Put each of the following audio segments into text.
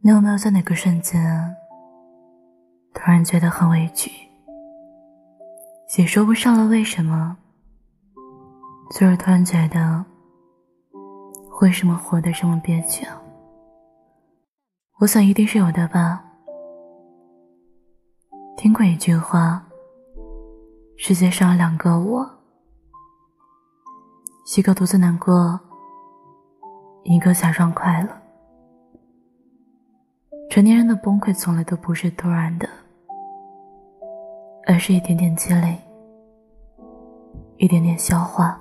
你有没有在哪个瞬间，突然觉得很委屈，也说不上了为什么，就是突然觉得，为什么活得这么憋屈啊？我想一定是有的吧。听过一句话：世界上有两个我，一个独自难过，一个假装快乐。成年人的崩溃从来都不是突然的，而是一点点积累，一点点消化，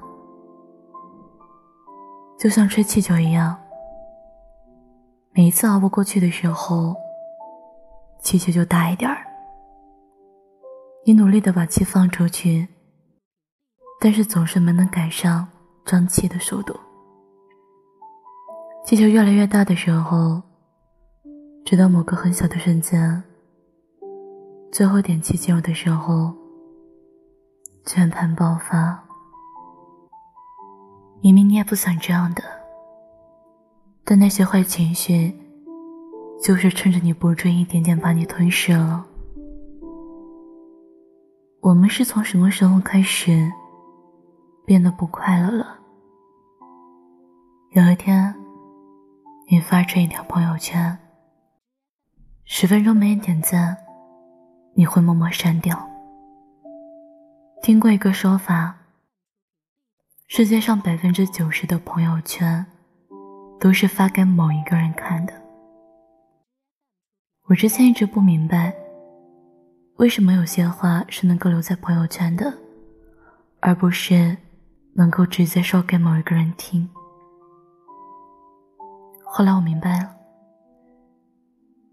就像吹气球一样。每一次熬不过去的时候，气球就大一点儿。你努力的把气放出去，但是总是没能赶上装气的速度。气球越来越大的时候。直到某个很小的瞬间，最后点气进入的时候，全盘爆发。明明你也不想这样的，但那些坏情绪，就是趁着你不注意，一点点把你吞噬了。我们是从什么时候开始变得不快乐了？有一天，你发出一条朋友圈。十分钟没人点赞，你会默默删掉。听过一个说法，世界上百分之九十的朋友圈都是发给某一个人看的。我之前一直不明白，为什么有些话是能够留在朋友圈的，而不是能够直接说给某一个人听。后来我明白了。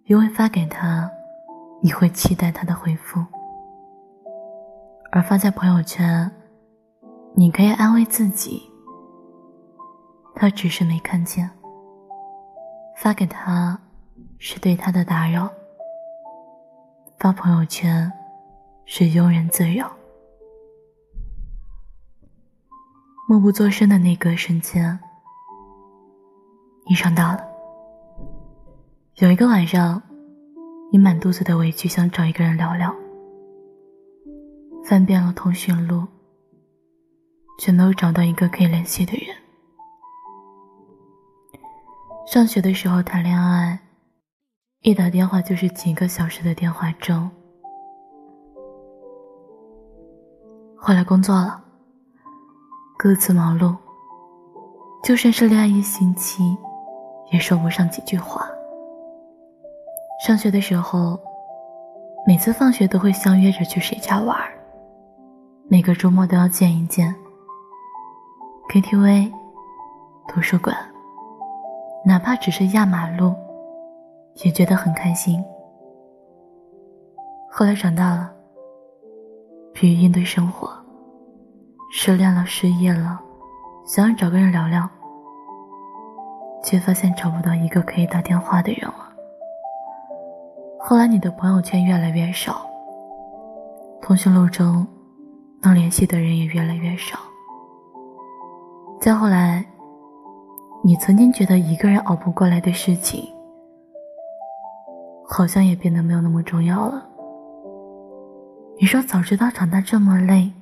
因为发给他，你会期待他的回复；而发在朋友圈，你可以安慰自己，他只是没看见。发给他是对他的打扰，发朋友圈是庸人自扰。默不作声的那个瞬间，你上当了。有一个晚上，你满肚子的委屈，想找一个人聊聊，翻遍了通讯录，却没有找到一个可以联系的人。上学的时候谈恋爱，一打电话就是几个小时的电话粥。后来工作了，各自忙碌，就算是恋爱一星期，也说不上几句话。上学的时候，每次放学都会相约着去谁家玩每个周末都要见一见。KTV、图书馆，哪怕只是压马路，也觉得很开心。后来长大了，疲于应对生活，失恋了、失业了，想要找个人聊聊，却发现找不到一个可以打电话的人了。后来，你的朋友圈越来越少，通讯录中能联系的人也越来越少。再后来，你曾经觉得一个人熬不过来的事情，好像也变得没有那么重要了。你说早知道长大这么累，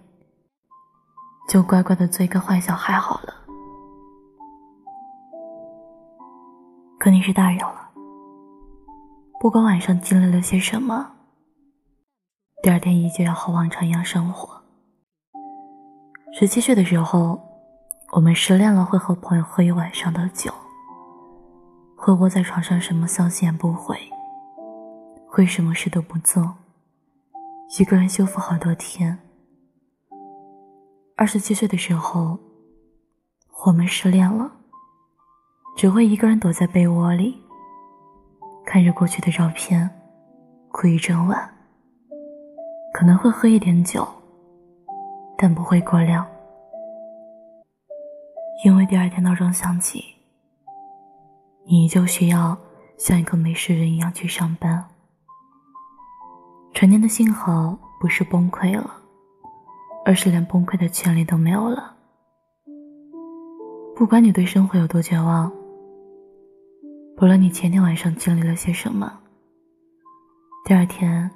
就乖乖的做一个坏小孩好了。可你是大人了。不管晚上经历了些什么，第二天依旧要和往常一样生活。十七岁的时候，我们失恋了，会和朋友喝一晚上的酒，会窝在床上什么消息也不回，会什么事都不做，一个人修复好多天。二十七岁的时候，我们失恋了，只会一个人躲在被窝里。看着过去的照片，哭一整晚。可能会喝一点酒，但不会过量，因为第二天闹钟响起，你依旧需要像一个没事人一样去上班。成年的幸好不是崩溃了，而是连崩溃的权利都没有了。不管你对生活有多绝望。不论你前天晚上经历了些什么，第二天，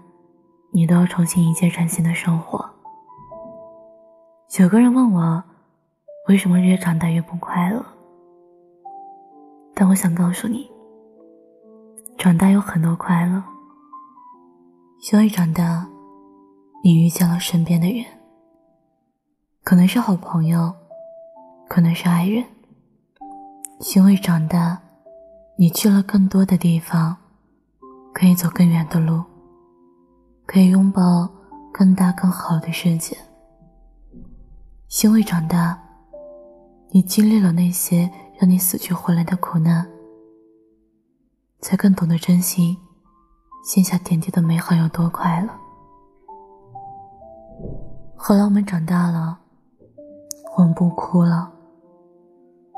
你都要重新迎接崭新的生活。有个人问我，为什么越长大越不快乐？但我想告诉你，长大有很多快乐。因为长大，你遇见了身边的人，可能是好朋友，可能是爱人。因为长大，你去了更多的地方，可以走更远的路，可以拥抱更大更好的世界。因为长大，你经历了那些让你死去活来的苦难，才更懂得珍惜线下点滴的美好有多快乐。后来我们长大了，我们不哭了，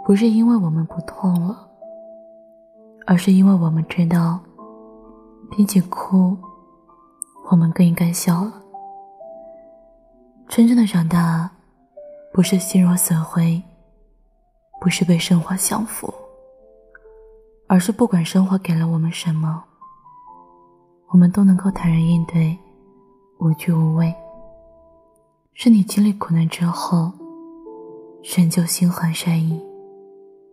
不是因为我们不痛了，而是因为我们知道，比起哭，我们更应该笑了。真正的长大。不是心若死灰，不是被生活降服，而是不管生活给了我们什么，我们都能够坦然应对，无惧无畏。是你经历苦难之后，仍旧心怀善意，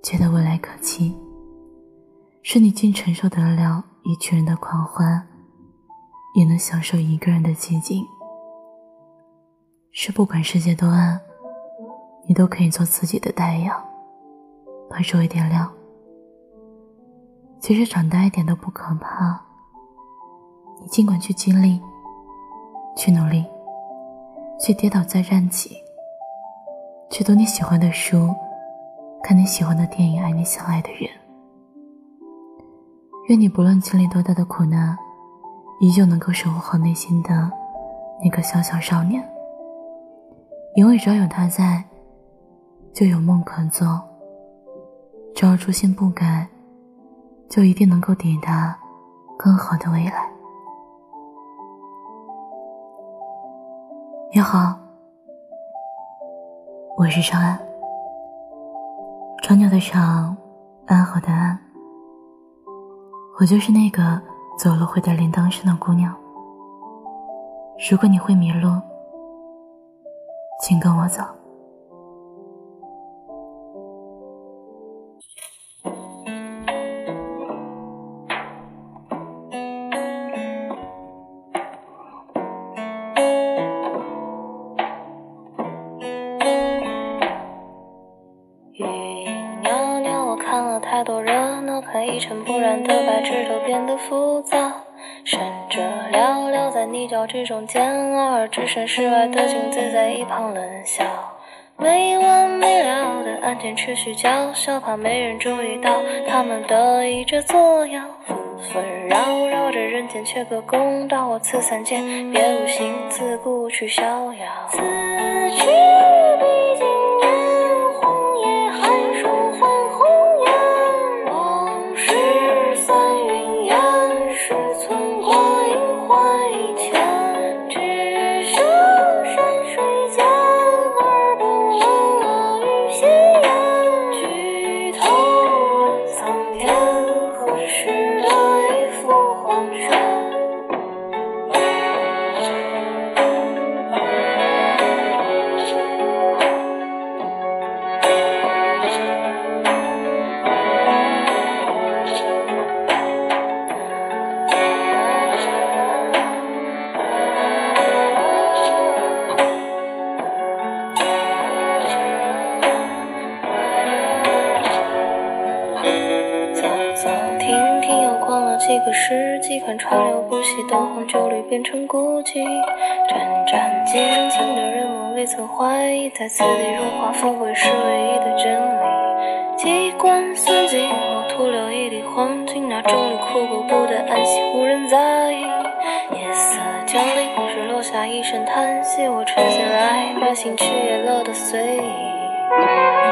觉得未来可期；是你竟承受得了一群人的狂欢，也能享受一个人的寂静；是不管世界多暗。你都可以做自己的太阳，把周围点亮。其实长大一点都不可怕，你尽管去经历，去努力，去跌倒再站起，去读你喜欢的书，看你喜欢的电影，爱你想爱的人。愿你不论经历多大的苦难，依旧能够守护好内心的那个小小少年，因为只要有他在。就有梦可做，只要初心不改，就一定能够抵达更好的未来。你好，我是长安，长久的长，安好的安，我就是那个走路会带铃铛声的姑娘。如果你会迷路，请跟我走。一尘不染的白纸都变得浮躁，善者寥寥在泥沼之中煎熬，置身事外的镜子在一旁冷笑。没完没了的案件持续叫嚣，怕没人注意到他们得意着作妖，纷纷扰扰着人间缺个公道。我此三界别无心自顾去逍遥，此去看川流不息灯红酒绿变成孤寂，战战兢兢的人们未曾怀疑，在此地荣华富贵是唯一的真理。机关算尽，我徒留一地黄金，那众里枯骨不得安息，无人在意。夜色降临时，落下一声叹息，我沉下来，把心去也乐得随意。